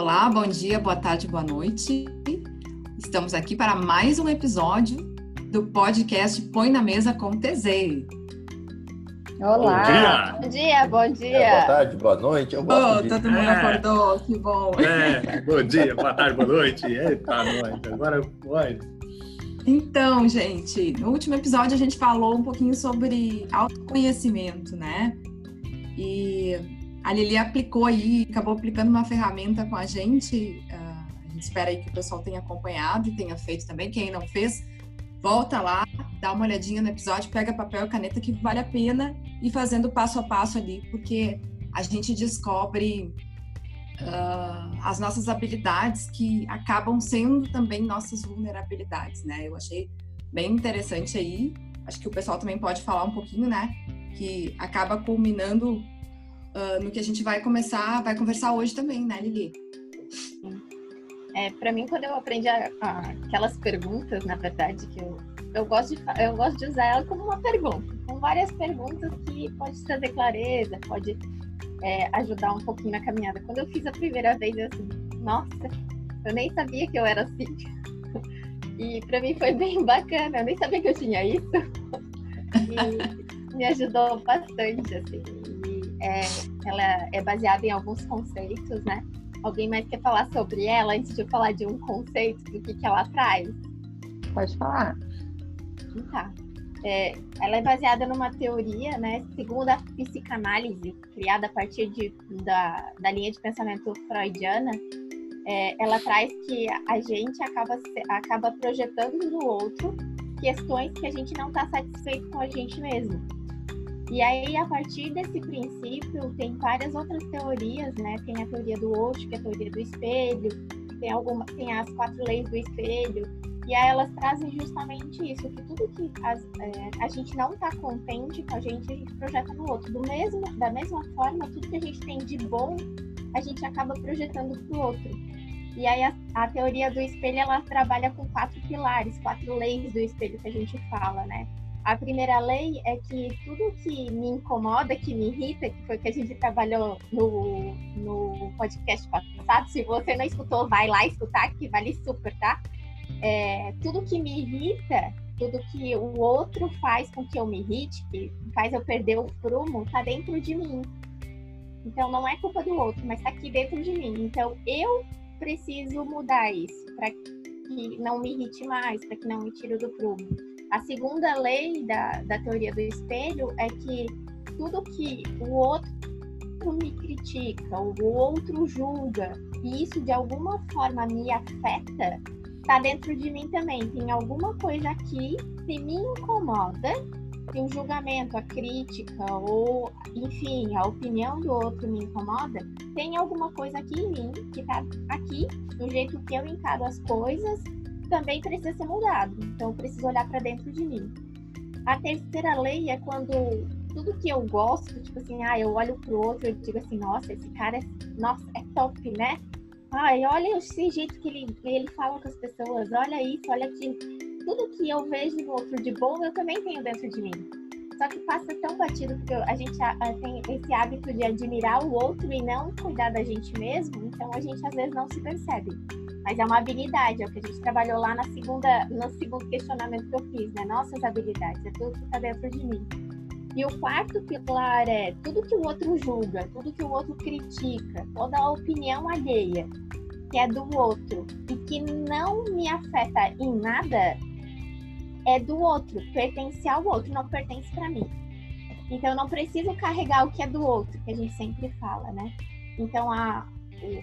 Olá, bom dia, boa tarde, boa noite. Estamos aqui para mais um episódio do podcast Põe na Mesa com TZ. Olá! Bom dia! Bom dia, bom dia! É, boa tarde, boa noite. Eu gosto oh. Todo mundo é. acordou, que bom! É, bom dia, boa tarde, boa noite. Eita, nós, agora pode. Então, gente, no último episódio a gente falou um pouquinho sobre autoconhecimento, né? E a Lili aplicou aí, acabou aplicando uma ferramenta com a gente. Uh, a gente espera aí que o pessoal tenha acompanhado e tenha feito também. Quem não fez, volta lá, dá uma olhadinha no episódio, pega papel e caneta que vale a pena ir fazendo passo a passo ali, porque a gente descobre uh, as nossas habilidades que acabam sendo também nossas vulnerabilidades, né? Eu achei bem interessante aí. Acho que o pessoal também pode falar um pouquinho, né? Que acaba culminando uh, no que a gente vai começar, vai conversar hoje também, né, Lili? É, para mim, quando eu aprendi a, a, aquelas perguntas, na verdade, que eu, eu, gosto de, eu gosto de usar ela como uma pergunta, com várias perguntas que pode trazer clareza, pode é, ajudar um pouquinho na caminhada. Quando eu fiz a primeira vez, eu assim, nossa, eu nem sabia que eu era assim. E para mim foi bem bacana, eu nem sabia que eu tinha isso. E me ajudou bastante, assim. É, ela é baseada em alguns conceitos, né? Alguém mais quer falar sobre ela antes de eu falar de um conceito do que, que ela traz? Pode falar. Tá. É, ela é baseada numa teoria, né, segundo a psicanálise, criada a partir de, da, da linha de pensamento freudiana, é, ela traz que a gente acaba, acaba projetando no outro questões que a gente não está satisfeito com a gente mesmo. E aí, a partir desse princípio, tem várias outras teorias, né? Tem a teoria do Osho, que é a teoria do espelho, tem, alguma, tem as quatro leis do espelho, e aí elas trazem justamente isso, que tudo que as, é, a gente não está contente com a gente, a gente projeta no outro. Do mesmo, da mesma forma, tudo que a gente tem de bom, a gente acaba projetando para o outro. E aí a, a, teoria do espelho, ela trabalha com quatro pilares, quatro leis do espelho que a gente fala, né? A primeira lei é que tudo que me incomoda, que me irrita, que foi o que a gente trabalhou no, no podcast passado, se você não escutou, vai lá escutar, que vale super, tá? É, tudo que me irrita, tudo que o outro faz com que eu me irrite, que faz eu perder o prumo, tá dentro de mim. Então não é culpa do outro, mas tá aqui dentro de mim. Então eu preciso mudar isso para que não me irrite mais, para que não me tire do prumo. A segunda lei da, da teoria do espelho é que tudo que o outro me critica, o outro julga, e isso de alguma forma me afeta, tá dentro de mim também. Tem alguma coisa aqui que me incomoda, que o julgamento, a crítica, ou enfim, a opinião do outro me incomoda, tem alguma coisa aqui em mim que tá aqui, do jeito que eu encaro as coisas, também precisa ser mudado. Então, eu preciso olhar para dentro de mim. A terceira lei é quando tudo que eu gosto, tipo assim, ah, eu olho pro outro e digo assim, nossa, esse cara é, nossa, é top, né? Ai, olha esse jeito que ele, ele fala com as pessoas, olha isso, olha aquilo. Tudo que eu vejo no outro de bom, eu também tenho dentro de mim. Só que passa tão batido porque a gente tem esse hábito de admirar o outro e não cuidar da gente mesmo, então a gente às vezes não se percebe. Mas é uma habilidade, é o que a gente trabalhou lá na segunda, no segundo questionamento que eu fiz, né? Nossas habilidades, é tudo que está dentro de mim. E o quarto pilar é tudo que o outro julga, tudo que o outro critica, toda a opinião alheia que é do outro e que não me afeta em nada é do outro, pertence ao outro, não pertence para mim. Então eu não preciso carregar o que é do outro, que a gente sempre fala, né? Então a,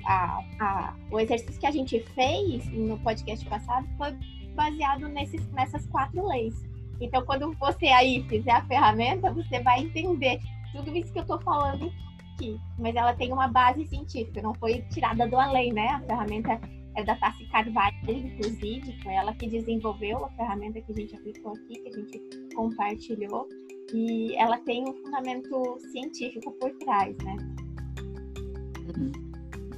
a, a, o exercício que a gente fez no podcast passado foi baseado nesses, nessas quatro leis. Então, quando você aí fizer a ferramenta, você vai entender tudo isso que eu estou falando aqui. Mas ela tem uma base científica, não foi tirada do além, né? A ferramenta é da Tassi Carvalho, inclusive, foi ela que desenvolveu a ferramenta que a gente aplicou aqui, que a gente compartilhou. E ela tem um fundamento científico por trás, né? Uhum.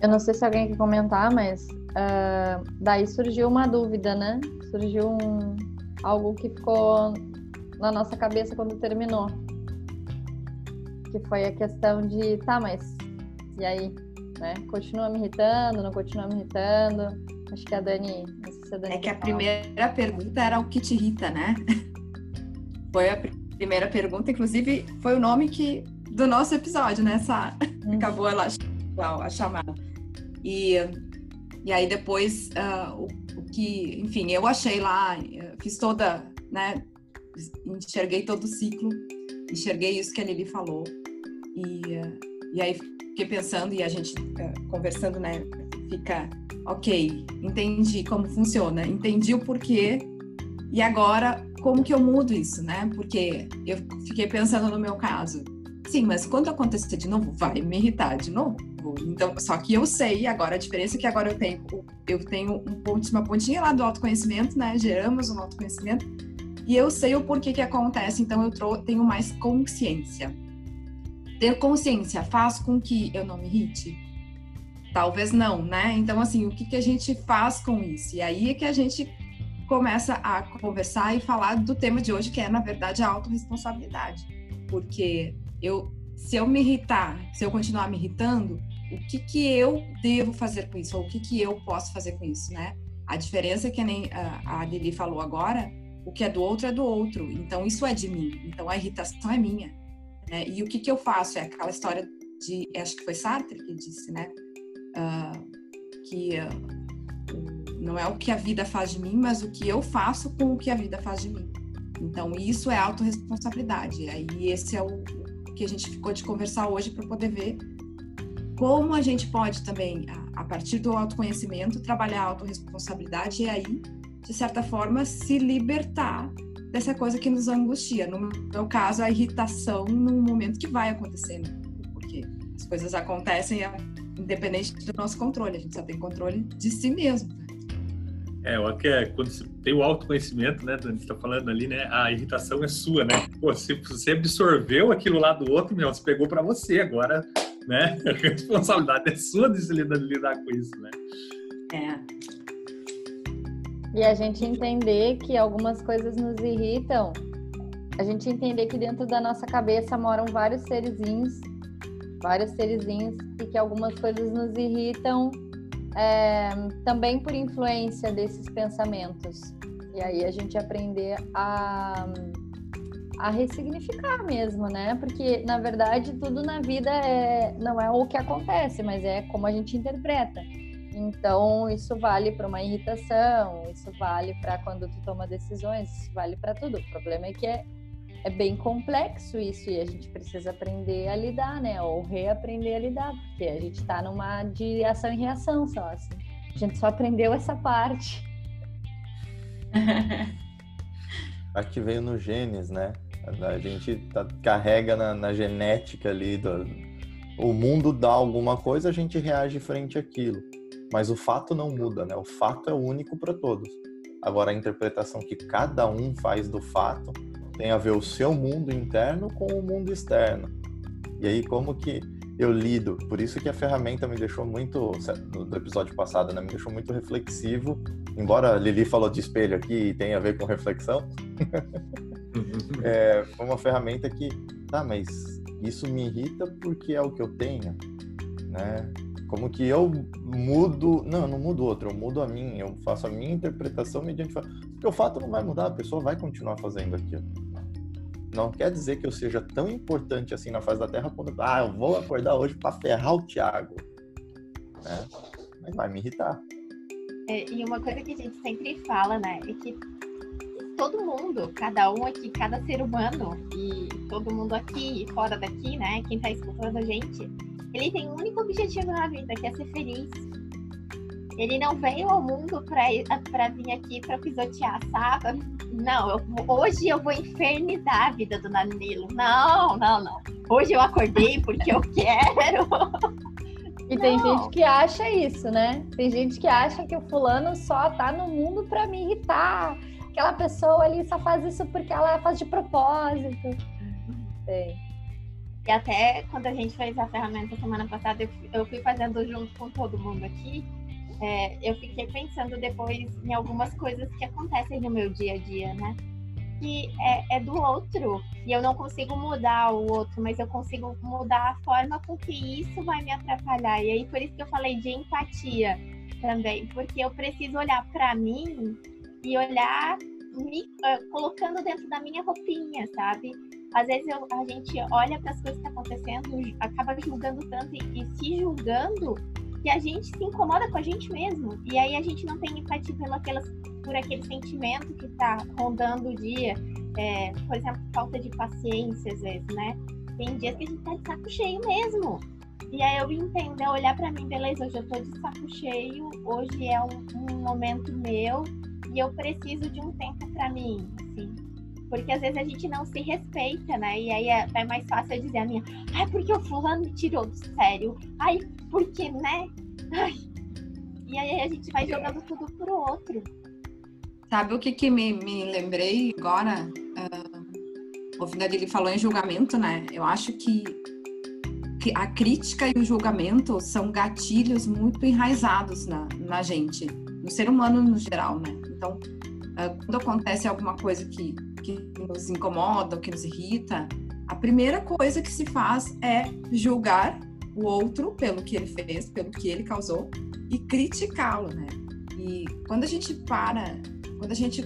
Eu não sei se alguém quer comentar, mas uh, daí surgiu uma dúvida, né? Surgiu um, algo que ficou na nossa cabeça quando terminou. Que foi a questão de, tá, mas e aí? né? Continua me irritando, não continua me irritando? Acho que a Dani, se a Dani É que a falar. primeira pergunta era o que te irrita, né? Foi a primeira pergunta, inclusive foi o nome que do nosso episódio, né? Essa, Uhum. acabou ela a, chamada. E, e aí depois ah, o, o que, enfim, eu achei lá, eh, fiz toda, né? Enxerguei todo o ciclo, enxerguei isso que a Lili falou. E, eh, e aí fiquei pensando e a gente eh, conversando, né? Fica, ok, entendi como funciona, entendi o porquê e agora como que eu mudo isso, né? Porque eu fiquei pensando no meu caso. Sim, mas quando acontecer de novo, vai me irritar de novo. Então, só que eu sei agora a diferença é que agora eu tenho eu tenho um ponto, uma pontinha lá do autoconhecimento, né? Geramos um autoconhecimento e eu sei o porquê que acontece, então eu tenho mais consciência. Ter consciência faz com que eu não me irrite? Talvez não, né? Então, assim, o que, que a gente faz com isso? E aí é que a gente começa a conversar e falar do tema de hoje, que é, na verdade, a autorresponsabilidade. Porque eu, se eu me irritar, se eu continuar me irritando, o que, que eu devo fazer com isso? Ou o que, que eu posso fazer com isso, né? A diferença é que nem a, a Lili falou agora, o que é do outro é do outro. Então, isso é de mim. Então, a irritação é minha. Né? E o que, que eu faço? É aquela história de, acho que foi Sartre que disse, né? Ah, que o- não é o que a vida faz de mim, mas o que eu faço com o que a vida faz de mim. Então, isso é autorresponsabilidade. Aí, esse é o que a gente ficou de conversar hoje para poder ver como a gente pode também, a, partir do autoconhecimento, trabalhar a autorresponsabilidade e aí, de certa forma, se libertar dessa coisa que nos angustia. No meu caso, a irritação num momento que vai acontecer, né? porque as coisas acontecem é, independente do nosso controle, a gente só tem controle de si mesmo. É, eu acho que é, quando você tem o autoconhecimento, né, Dani, você tá falando ali, né, a irritação é sua, né? Pô, você, você absorveu aquilo lá do outro, meu, você pegou pra você, agora, né, a responsabilidade é sua de se lidar, lidar com isso, né? É, E a gente entender que algumas coisas nos irritam, a gente entender que dentro da nossa cabeça moram vários serizinhos, vários serizinhos, e que algumas coisas nos irritam é, também por influência desses pensamentos. E aí a gente aprender a, a ressignificar mesmo, né? Porque, na verdade, tudo na vida é, não é o que acontece, mas é como a gente interpreta. Então, isso vale para uma irritação, isso vale para quando tu toma decisões, isso vale para tudo. O problema é que é, é bem complexo isso e a gente precisa aprender a lidar, né? Ou reaprender a lidar, porque a gente está numa de ação e reação só, assim. A gente só aprendeu essa parte. Que veio no genes, né? A gente tá- carrega na, na genética ali do, o mundo dá alguma coisa, a gente reage frente àquilo. Mas o fato não muda, né? O fato é único para todos. Agora, a interpretação que cada um faz do fato tem a ver o seu mundo interno com o mundo externo. E aí, como que eu lido? Por isso que a ferramenta me deixou muito, no episódio passado, né? Me deixou muito reflexivo. Embora a Lili falou de espelho aqui e tem a ver com reflexão, é, foi uma ferramenta que, tá, mas isso me irrita porque é o que eu tenho, né? Como que eu mudo, não, eu não mudo outro, eu mudo a minha, eu faço a minha interpretação mediante porque o fato não vai mudar, a pessoa vai continuar fazendo aquilo. Não quer dizer que eu seja tão importante assim na face da Terra quando, ah, eu vou acordar hoje para ferrar o Thiago, né? Mas vai me irritar. É, e uma coisa que a gente sempre fala, né, é que todo mundo, cada um aqui, cada ser humano e todo mundo aqui e fora daqui, né, quem tá escutando a gente, ele tem um único objetivo na vida, que é ser feliz. Ele não veio ao mundo pra, pra vir aqui pra pisotear, sabe? Não, eu, hoje eu vou infernizar a vida do Danilo. Não, não, não. Hoje eu acordei porque eu quero. E tem Não. gente que acha isso, né? Tem gente que acha que o fulano só tá no mundo pra me irritar. Aquela pessoa ali só faz isso porque ela faz de propósito. Tem. E até quando a gente fez a ferramenta semana passada, eu, eu fui fazendo junto com todo mundo aqui. É, eu fiquei pensando depois em algumas coisas que acontecem no meu dia a dia, né? que é, é, do outro e eu não consigo mudar o outro, mas eu consigo mudar a forma com que isso vai me atrapalhar. E aí por isso que eu falei de empatia também, porque eu preciso olhar para mim e olhar me uh, colocando dentro da minha roupinha, sabe? Às vezes eu, a gente olha para as coisas que estão tá acontecendo, acaba julgando tanto e, e se julgando que a gente se incomoda com a gente mesmo. E aí a gente não tem empatia pela, pelas, por aquele sentimento que está rondando o dia. É, por exemplo, falta de paciência, às vezes, né? Tem dias que a gente tá de saco cheio mesmo. E aí eu entendo, é olhar para mim, beleza, hoje eu tô de saco cheio, hoje é um, um momento meu e eu preciso de um tempo para mim, assim. Porque às vezes a gente não se respeita, né? E aí é, é mais fácil eu dizer a minha, ai, porque o fulano tirou do sério. Ai, porque, né? Ai. E aí a gente vai jogando tudo pro outro. Sabe o que, que me, me lembrei agora? Uh, o ele falou em julgamento, né? Eu acho que, que a crítica e o julgamento são gatilhos muito enraizados na, na gente, no ser humano no geral, né? Então, uh, quando acontece alguma coisa que, que nos incomoda, que nos irrita, a primeira coisa que se faz é julgar o outro pelo que ele fez, pelo que ele causou e criticá-lo, né? E quando a gente para, quando a gente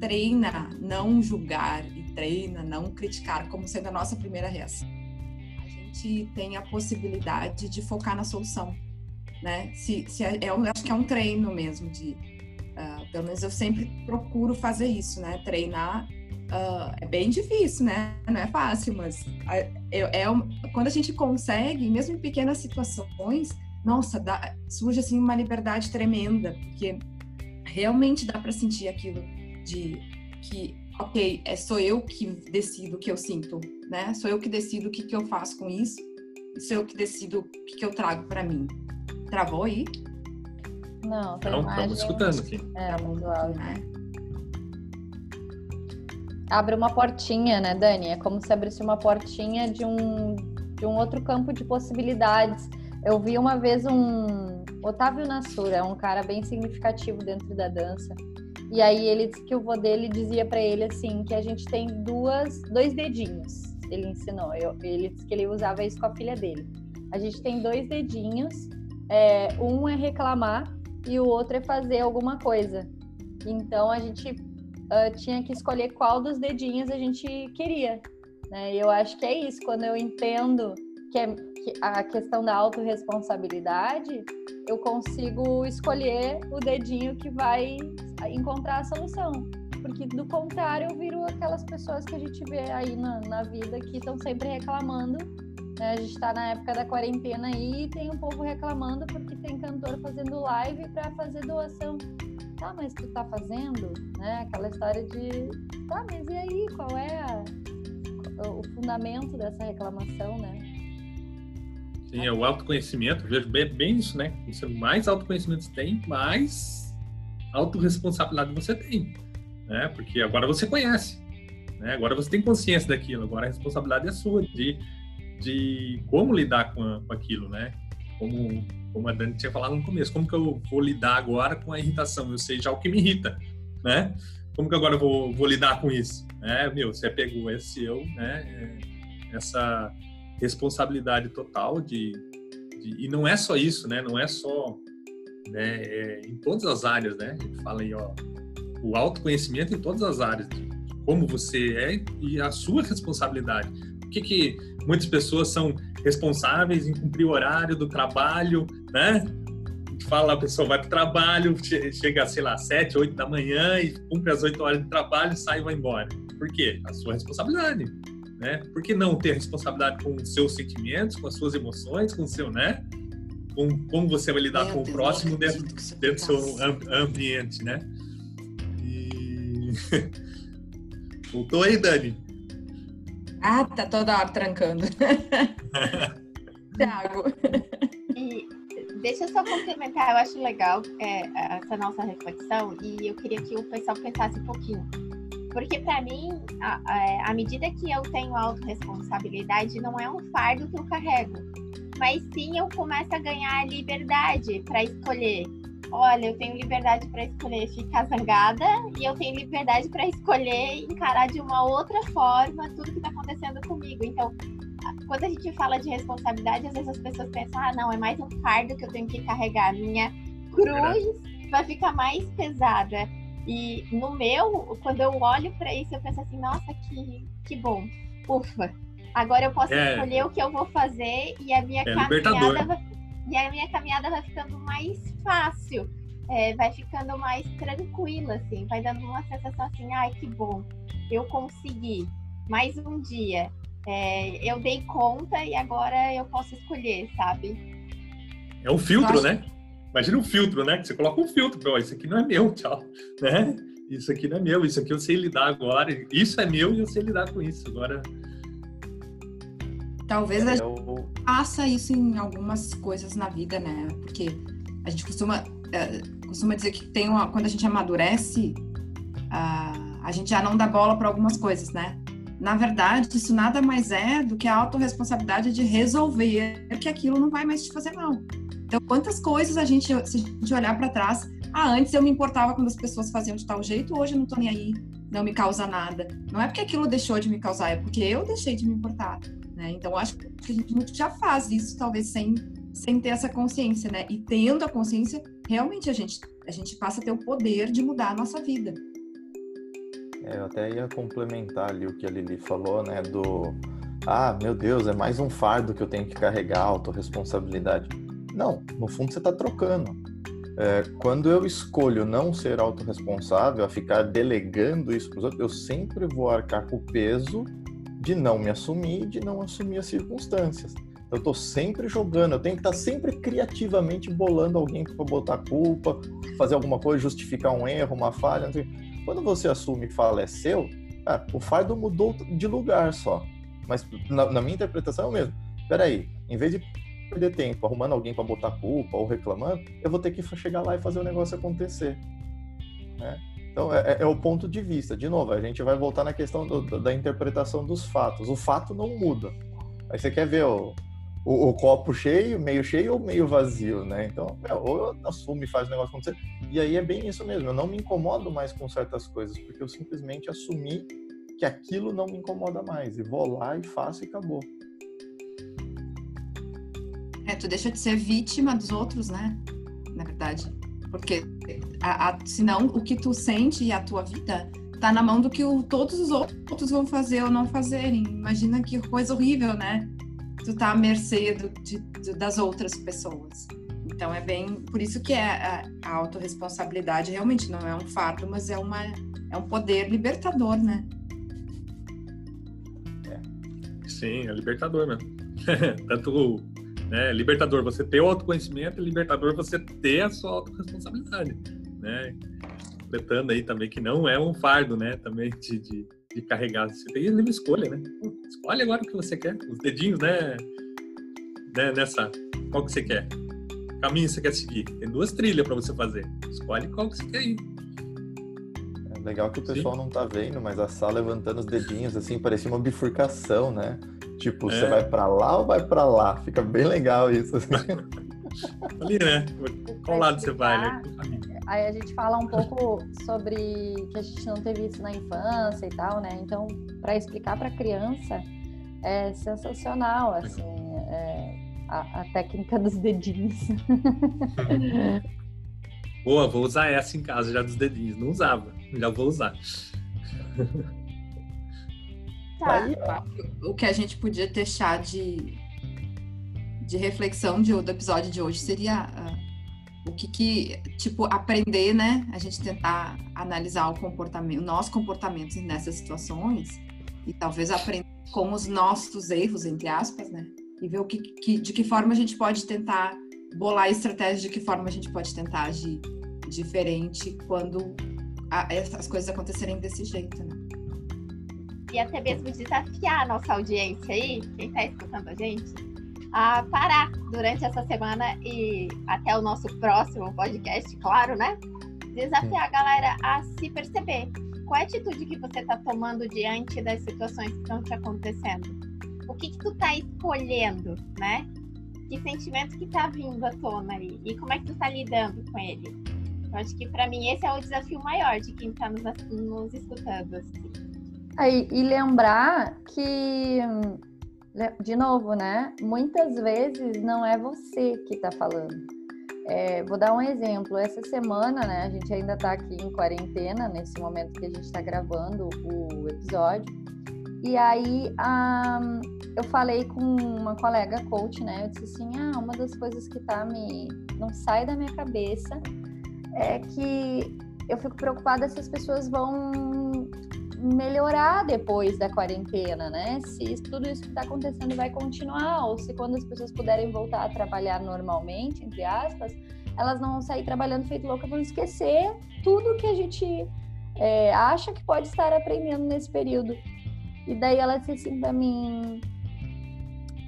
treina não julgar e treina não criticar como sendo a nossa primeira reação, a gente tem a possibilidade de focar na solução, né? Se, se é, eu acho que é um treino mesmo de, pelo menos eu sempre procuro fazer isso, né? Treinar Uh, é bem difícil, né? Não é fácil, mas é, é, quando a gente consegue, mesmo em pequenas situações, nossa, dá, surge assim uma liberdade tremenda, porque realmente dá para sentir aquilo de que, ok, é sou eu que decido o que eu sinto, né? Sou eu que decido o que, que eu faço com isso, sou eu que decido o que, que eu trago para mim. Travou aí? Não, tá Não, estamos escutando aqui. É, muito áudio. Né? abre uma portinha, né, Dani? É como se abrisse uma portinha de um, de um outro campo de possibilidades. Eu vi uma vez um Otávio Nassura, é um cara bem significativo dentro da dança. E aí ele disse que o vô dele dizia para ele assim que a gente tem duas, dois dedinhos. Ele ensinou. Eu, ele disse que ele usava isso com a filha dele. A gente tem dois dedinhos. É, um é reclamar e o outro é fazer alguma coisa. Então a gente uh, tinha que escolher qual dos dedinhos a gente queria. Né? E eu acho que é isso, quando eu entendo que, é, que a questão da autorresponsabilidade, eu consigo escolher o dedinho que vai encontrar a solução. Porque do contrário, eu viro aquelas pessoas que a gente vê aí na, na vida que estão sempre reclamando né? a gente está na época da quarentena aí e tem um povo reclamando porque tem cantor fazendo live para fazer doação tá, mas tu tá fazendo, né? Aquela história de, tá, mas e aí, qual é a, o fundamento dessa reclamação, né? Sim, é o autoconhecimento, vejo bem, isso, né? Quanto mais autoconhecimento você tem, mais autorresponsabilidade você tem, né? Porque agora você conhece, né? Agora você tem consciência daquilo, agora a responsabilidade é sua de, de como lidar com, a, com aquilo, né? Como como a Dani tinha falado no começo, como que eu vou lidar agora com a irritação? Eu sei já o que me irrita, né? Como que agora eu vou, vou lidar com isso? É, meu, você pegou esse eu, né? É, essa responsabilidade total de, de, e não é só isso, né? Não é só né, é, em todas as áreas, né? Gente fala aí, ó, o autoconhecimento em todas as áreas, de como você é e a sua responsabilidade. Por que, que muitas pessoas são responsáveis em cumprir o horário do trabalho, né? Fala, a pessoa vai para o trabalho, chega, sei lá, sete, oito da manhã e cumpre as oito horas de trabalho, sai e vai embora. Por quê? A sua responsabilidade, né? Por que não ter responsabilidade com os seus sentimentos, com as suas emoções, com o seu, né? Com como você vai lidar Meu com Deus, o próximo dentro, dentro do seu ambiente, né? E... Voltou aí, Dani? Ah, tá toda hora trancando. Tiago. E deixa eu só complementar, eu acho legal é, essa nossa reflexão e eu queria que o pessoal pensasse um pouquinho. Porque para mim, à medida que eu tenho autorresponsabilidade, não é um fardo que eu carrego, mas sim eu começo a ganhar liberdade para escolher olha, eu tenho liberdade para escolher ficar zangada e eu tenho liberdade para escolher encarar de uma outra forma tudo que está acontecendo comigo. Então, quando a gente fala de responsabilidade, às vezes as pessoas pensam, ah, não, é mais um fardo que eu tenho que carregar. Minha cruz vai ficar mais pesada. E no meu, quando eu olho para isso, eu penso assim, nossa, que, que bom. Ufa. Agora eu posso é. escolher o que eu vou fazer e a minha é caminhada vai, e a minha caminhada vai ficando mais fácil. É, vai ficando mais tranquila, assim, vai dando uma sensação assim, ai, que bom, eu consegui, mais um dia, é, eu dei conta e agora eu posso escolher, sabe? É um filtro, acho... né? Imagina um filtro, né? Que você coloca um filtro, isso aqui não é meu, tchau, né? Isso aqui não é meu, isso aqui eu sei lidar agora, isso é meu e eu sei lidar com isso. Agora, Talvez a é gente faça isso em algumas coisas na vida, né? Porque a gente costuma, uh, costuma dizer que tem uma, quando a gente amadurece, uh, a gente já não dá bola para algumas coisas, né? Na verdade, isso nada mais é do que a autorresponsabilidade de resolver que aquilo não vai mais te fazer mal. Então, quantas coisas a gente, se a gente olhar para trás, ah, antes eu me importava quando as pessoas faziam de tal jeito, hoje eu não tô nem aí, não me causa nada. Não é porque aquilo deixou de me causar, é porque eu deixei de me importar. Né? Então, acho que a gente já faz isso, talvez sem, sem ter essa consciência, né? E tendo a consciência, realmente a gente, a gente passa a ter o poder de mudar a nossa vida. É, eu até ia complementar ali o que a Lili falou, né? Do ah, meu Deus, é mais um fardo que eu tenho que carregar, autorresponsabilidade. Não, no fundo você está trocando. É, quando eu escolho não ser autorresponsável, a ficar delegando isso para os outros, eu sempre vou arcar com o peso de não me assumir, de não assumir as circunstâncias. Eu estou sempre jogando, eu tenho que estar tá sempre criativamente bolando alguém para botar culpa, fazer alguma coisa, justificar um erro, uma falha. Quando você assume e fala é seu, ah, o fardo mudou de lugar só. Mas na, na minha interpretação é o mesmo. Peraí, em vez de perder tempo arrumando alguém para botar culpa ou reclamando, eu vou ter que chegar lá e fazer o negócio acontecer. Né? Então, é, é, é, o ponto de vista. De novo, a gente vai voltar na questão do, da interpretação dos fatos. O fato não muda. Aí você quer ver o, o, o copo cheio, meio cheio ou meio vazio, né? Então, ou eu assumo e faz o negócio acontecer. E aí é bem isso mesmo. Eu não me incomodo mais com certas coisas, porque eu simplesmente assumi que aquilo não me incomoda mais. E vou lá e faço e acabou. É, tu deixa de ser vítima dos outros, né? Na verdade. Porque a, a, senão o que tu sente e a tua vida tá na mão do que o, todos os outros vão fazer ou não fazerem. Imagina que coisa horrível, né? Tu tá à mercê do, de, das outras pessoas. Então é bem. Por isso que é a, a autorresponsabilidade realmente não é um fardo, mas é, uma, é um poder libertador, né? Sim, é libertador mesmo. Tanto né? Libertador você ter o autoconhecimento, libertador você ter a sua autorresponsabilidade, né? Completando aí também que não é um fardo, né? Também de, de, de carregar. Você tem livre escolha, né? Escolhe agora o que você quer. Os dedinhos, né? né? Nessa. Qual que você quer? caminho você quer seguir? Tem duas trilhas para você fazer. Escolhe qual que você quer ir. É legal que o pessoal Sim. não tá vendo, mas a Sá levantando os dedinhos, assim, parecia uma bifurcação, né? Tipo, é. você vai para lá ou vai para lá? Fica bem legal isso. Assim. Ali, né? Qual lado você vai, né? Aí a gente fala um pouco sobre que a gente não teve isso na infância e tal, né? Então, para explicar para criança é sensacional, assim, é, a, a, técnica dos dedinhos. Boa, vou usar essa em casa já dos dedinhos. Não usava, já vou usar. Tá. o que a gente podia deixar de, de reflexão de, do episódio de hoje seria uh, o que, que, tipo, aprender, né? A gente tentar analisar o comportamento, nossos comportamentos nessas situações e talvez aprender com os nossos erros, entre aspas, né? E ver o que, que de que forma a gente pode tentar bolar estratégias, de que forma a gente pode tentar agir diferente quando a, as coisas acontecerem desse jeito, né? E até mesmo desafiar a nossa audiência aí, quem está escutando a gente, a parar durante essa semana e até o nosso próximo podcast, claro, né? Desafiar a galera a se perceber. Qual é a atitude que você está tomando diante das situações que estão te acontecendo? O que, que tu está escolhendo, né? que sentimento que tá vindo à tona aí? E como é que tu tá lidando com ele? Eu acho que para mim esse é o desafio maior de quem tá nos, nos escutando. Assim. Aí, e lembrar que, de novo, né? Muitas vezes não é você que tá falando. É, vou dar um exemplo. Essa semana, né? A gente ainda tá aqui em quarentena, nesse momento que a gente tá gravando o episódio. E aí eu falei com uma colega coach, né? Eu disse assim, ah, uma das coisas que tá me não sai da minha cabeça é que eu fico preocupada se as pessoas vão melhorar depois da quarentena, né? Se tudo isso que está acontecendo vai continuar, ou se quando as pessoas puderem voltar a trabalhar normalmente, entre aspas, elas não vão sair trabalhando feito louca, vão esquecer tudo que a gente é, acha que pode estar aprendendo nesse período. E daí ela disse assim para mim,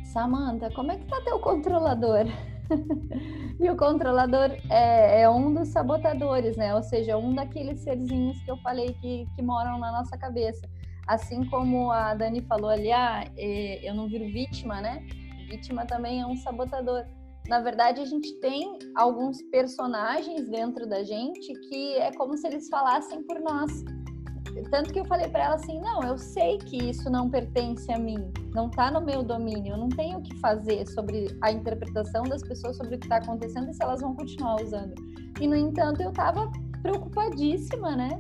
Samantha, como é que tá teu controlador? e o controlador é, é, um dos sabotadores, né? Ou seja, um daqueles serzinhos que eu falei que, que moram na nossa cabeça. Assim como a Dani falou ali, ah, é, eu não viro vítima, né? Vítima também é um sabotador. Na verdade, a gente tem alguns personagens dentro da gente que é como se eles falassem por nós. Tanto que eu falei para ela assim: não, eu sei que isso não pertence a mim, não está no meu domínio, eu não tenho o que fazer sobre a interpretação das pessoas sobre o que está acontecendo e se elas vão continuar usando. E, no entanto, eu estava preocupadíssima, né?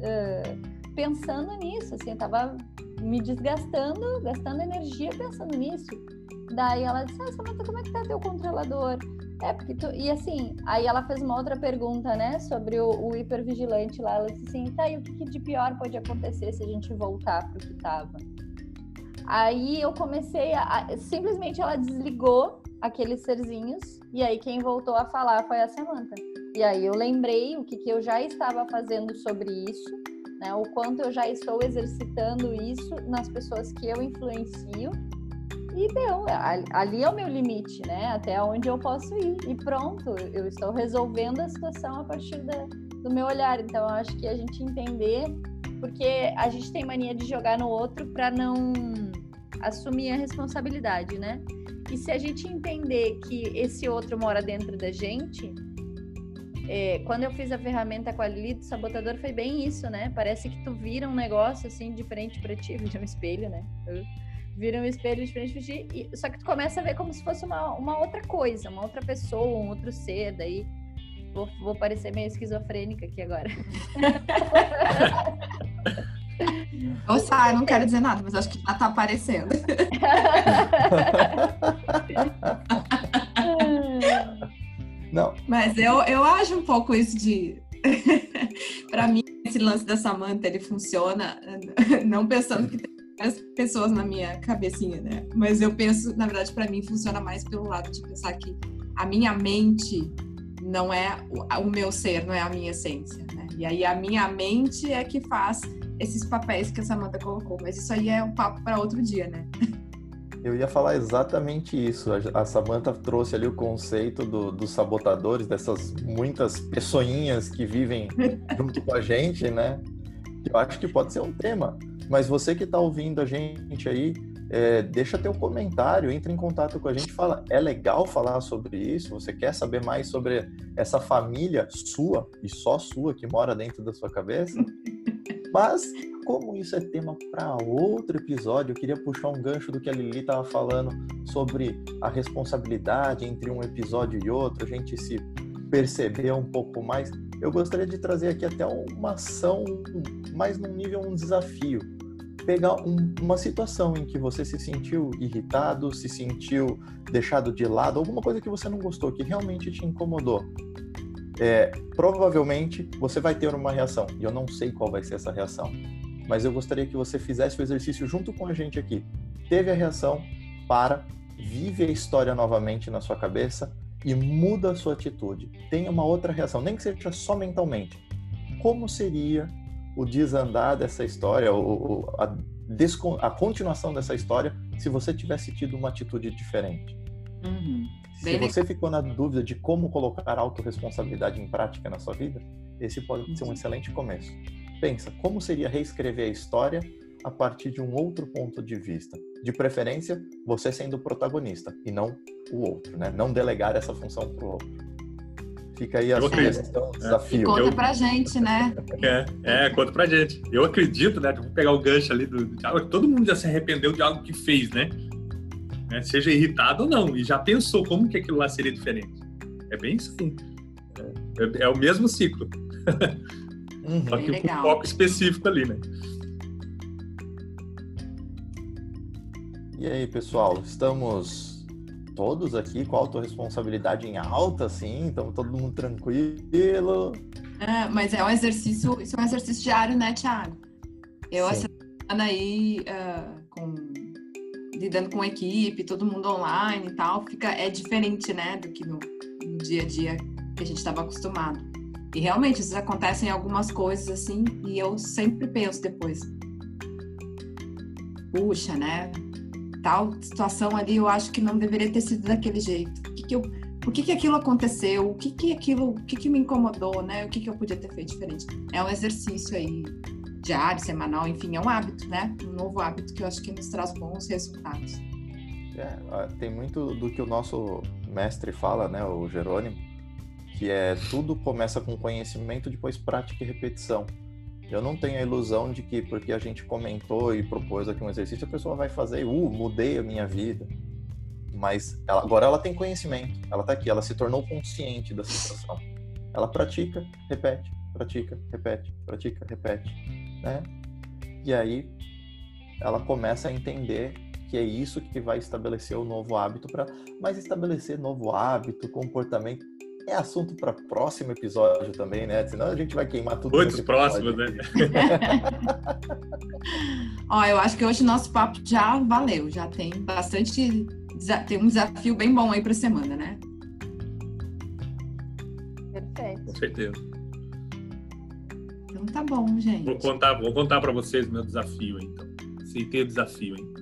Uh, pensando nisso, assim, eu estava me desgastando, gastando energia pensando nisso. Daí ela disse: Ah, Samanta, como é que tá teu controlador? É, porque tu. E assim, aí ela fez uma outra pergunta, né, sobre o, o hipervigilante lá. Ela disse assim: tá, e o que, de pior pode acontecer se a gente voltar pro que tava? Aí eu comecei a. Simplesmente ela desligou aqueles serzinhos, e aí quem voltou a falar foi a Samantha. E aí eu lembrei o que, que eu já estava fazendo sobre isso, né, o quanto eu já estou exercitando isso nas pessoas que eu influencio e deu, ali é o meu limite, né? Até onde eu posso ir. E pronto, eu estou resolvendo a situação a partir da, do meu olhar. Então, eu acho que a gente entender, porque a gente tem mania de jogar no outro para não assumir a responsabilidade, né? E se a gente entender que esse outro mora dentro da gente, é, quando eu fiz a ferramenta com a Lili sabotador, foi bem isso, né? Parece que tu vira um negócio assim de frente para ti, vira um espelho, né? Vira um espelho de frente ti, e, só que tu começa a ver como se fosse uma, uma outra coisa, uma outra pessoa, um outro ser, daí vou, vou parecer meio esquizofrênica aqui agora. Nossa, eu não quero dizer nada, mas acho que já tá aparecendo. Não. Mas eu, eu acho um pouco isso de. para mim, esse lance da Samantha ele funciona não pensando que várias pessoas na minha cabecinha, né? Mas eu penso, na verdade, para mim funciona mais pelo lado de pensar que a minha mente não é o, o meu ser, não é a minha essência, né? E aí a minha mente é que faz esses papéis que a Samantha colocou, mas isso aí é um papo para outro dia, né? Eu ia falar exatamente isso. A Samantha trouxe ali o conceito do, dos sabotadores, dessas muitas pessoinhas que vivem junto com a gente, né? Eu acho que pode ser um tema. Mas você que está ouvindo a gente aí, é, deixa teu comentário, entre em contato com a gente, fala, é legal falar sobre isso? Você quer saber mais sobre essa família sua e só sua que mora dentro da sua cabeça? Mas como isso é tema para outro episódio, eu queria puxar um gancho do que a Lili estava falando sobre a responsabilidade entre um episódio e outro, a gente se perceber um pouco mais. Eu gostaria de trazer aqui até uma ação mais num nível um desafio pegar um, uma situação em que você se sentiu irritado, se sentiu deixado de lado, alguma coisa que você não gostou, que realmente te incomodou. É, provavelmente você vai ter uma reação, e eu não sei qual vai ser essa reação, mas eu gostaria que você fizesse o exercício junto com a gente aqui. Teve a reação, para, vive a história novamente na sua cabeça e muda a sua atitude. Tenha uma outra reação, nem que seja só mentalmente. Como seria o desandar dessa história, o, a, a, continuação dessa história, se você tivesse tido uma atitude diferente. Uhum. Se você ficou na dúvida de como colocar a autorresponsabilidade em prática na sua vida, esse pode ser um uhum. excelente começo. Pensa, como seria reescrever a história a partir de um outro ponto de vista. De preferência, você sendo o protagonista e não o outro, né? Não delegar essa função para o outro. Fica aí a sugestão, o É. desafio. Conta Eu- pra gente, né? É, é, conta pra gente. Eu acredito, né? Vou pegar o gancho ali do, que todo mundo já se arrependeu de algo que fez, né? Né, Seja irritado ou não, e já pensou como que aquilo lá seria diferente. É bem isso aí. É, é o mesmo ciclo, Uhum. só que com legal. foco específico ali, né? E aí, pessoal, estamos todos aqui com a autorresponsabilidade em alta, assim, estamos todo mundo tranquilo. É, mas é um exercício, isso é um exercício diário, né, Thiago? Eu Sim. essa semana aí ah, com, lidando com equipe, todo mundo online e tal, fica, é diferente, né, do que no, no dia a dia que a gente estava acostumado. E realmente, isso acontecem algumas coisas assim, e eu sempre penso depois. Puxa, né? Tal situação ali, eu acho que não deveria ter sido daquele jeito. Por que, que eu por que, que aquilo aconteceu? O que que aquilo, o que que me incomodou, né? O que que eu podia ter feito diferente? É um exercício aí diário, semanal, enfim, é um hábito, né? Um novo hábito que eu acho que nos traz bons resultados. É, tem muito do que o nosso mestre fala, né, o Jerônimo, que é tudo começa com conhecimento, depois prática e repetição. Eu não tenho a ilusão de que porque a gente comentou e propôs aqui um exercício, a pessoa vai fazer, uh, mudei a minha vida. Mas ela- agora ela tem conhecimento, ela tá aqui, ela se tornou consciente da situação. Ela pratica, repete, pratica, repete, pratica, repete, né? E aí ela começa a entender que é isso que vai estabelecer o novo hábito para mas estabelecer novo hábito, comportamento é assunto para próximo episódio também, né? Senão a gente vai queimar tudo. Muitos próximos, né? Ó, eu acho que hoje nosso papo já valeu, já tem bastante, tem um desafio bem bom aí para semana, né? Perfeito. Com certeza. Então tá bom, gente. Vou contar, vou contar para vocês o meu desafio, então. Aceitei o desafio, hein?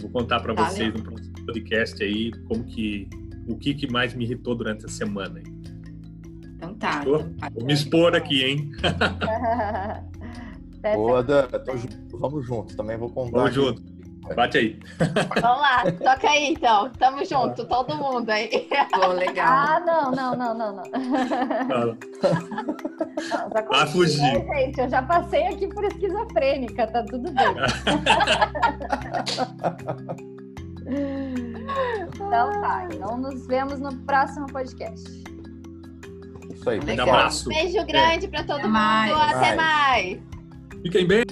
Vou contar para vocês no próximo podcast aí como que o que, que mais me irritou durante a semana. Então tá. Tô- então tá. Vou me expor aqui, hein? Ô, Dan, tô junto, vamos juntos. Também vou contar. Vamos junto. Bate aí. Vamos lá, toca aí então. Tamo junto, todo mundo aí. Pô, legal. Ah, não, não, não, não, não. Não, já Ah, consegui, fugi. né, gente? Eu já passei aqui por esquizofrênica, tá tudo bem. Então tá, então nos vemos no próximo podcast. Isso aí, Legal. pessoal. abraço. Beijo grande pra todo Até mundo. mais. Até mais. Mais. Fiquem bem.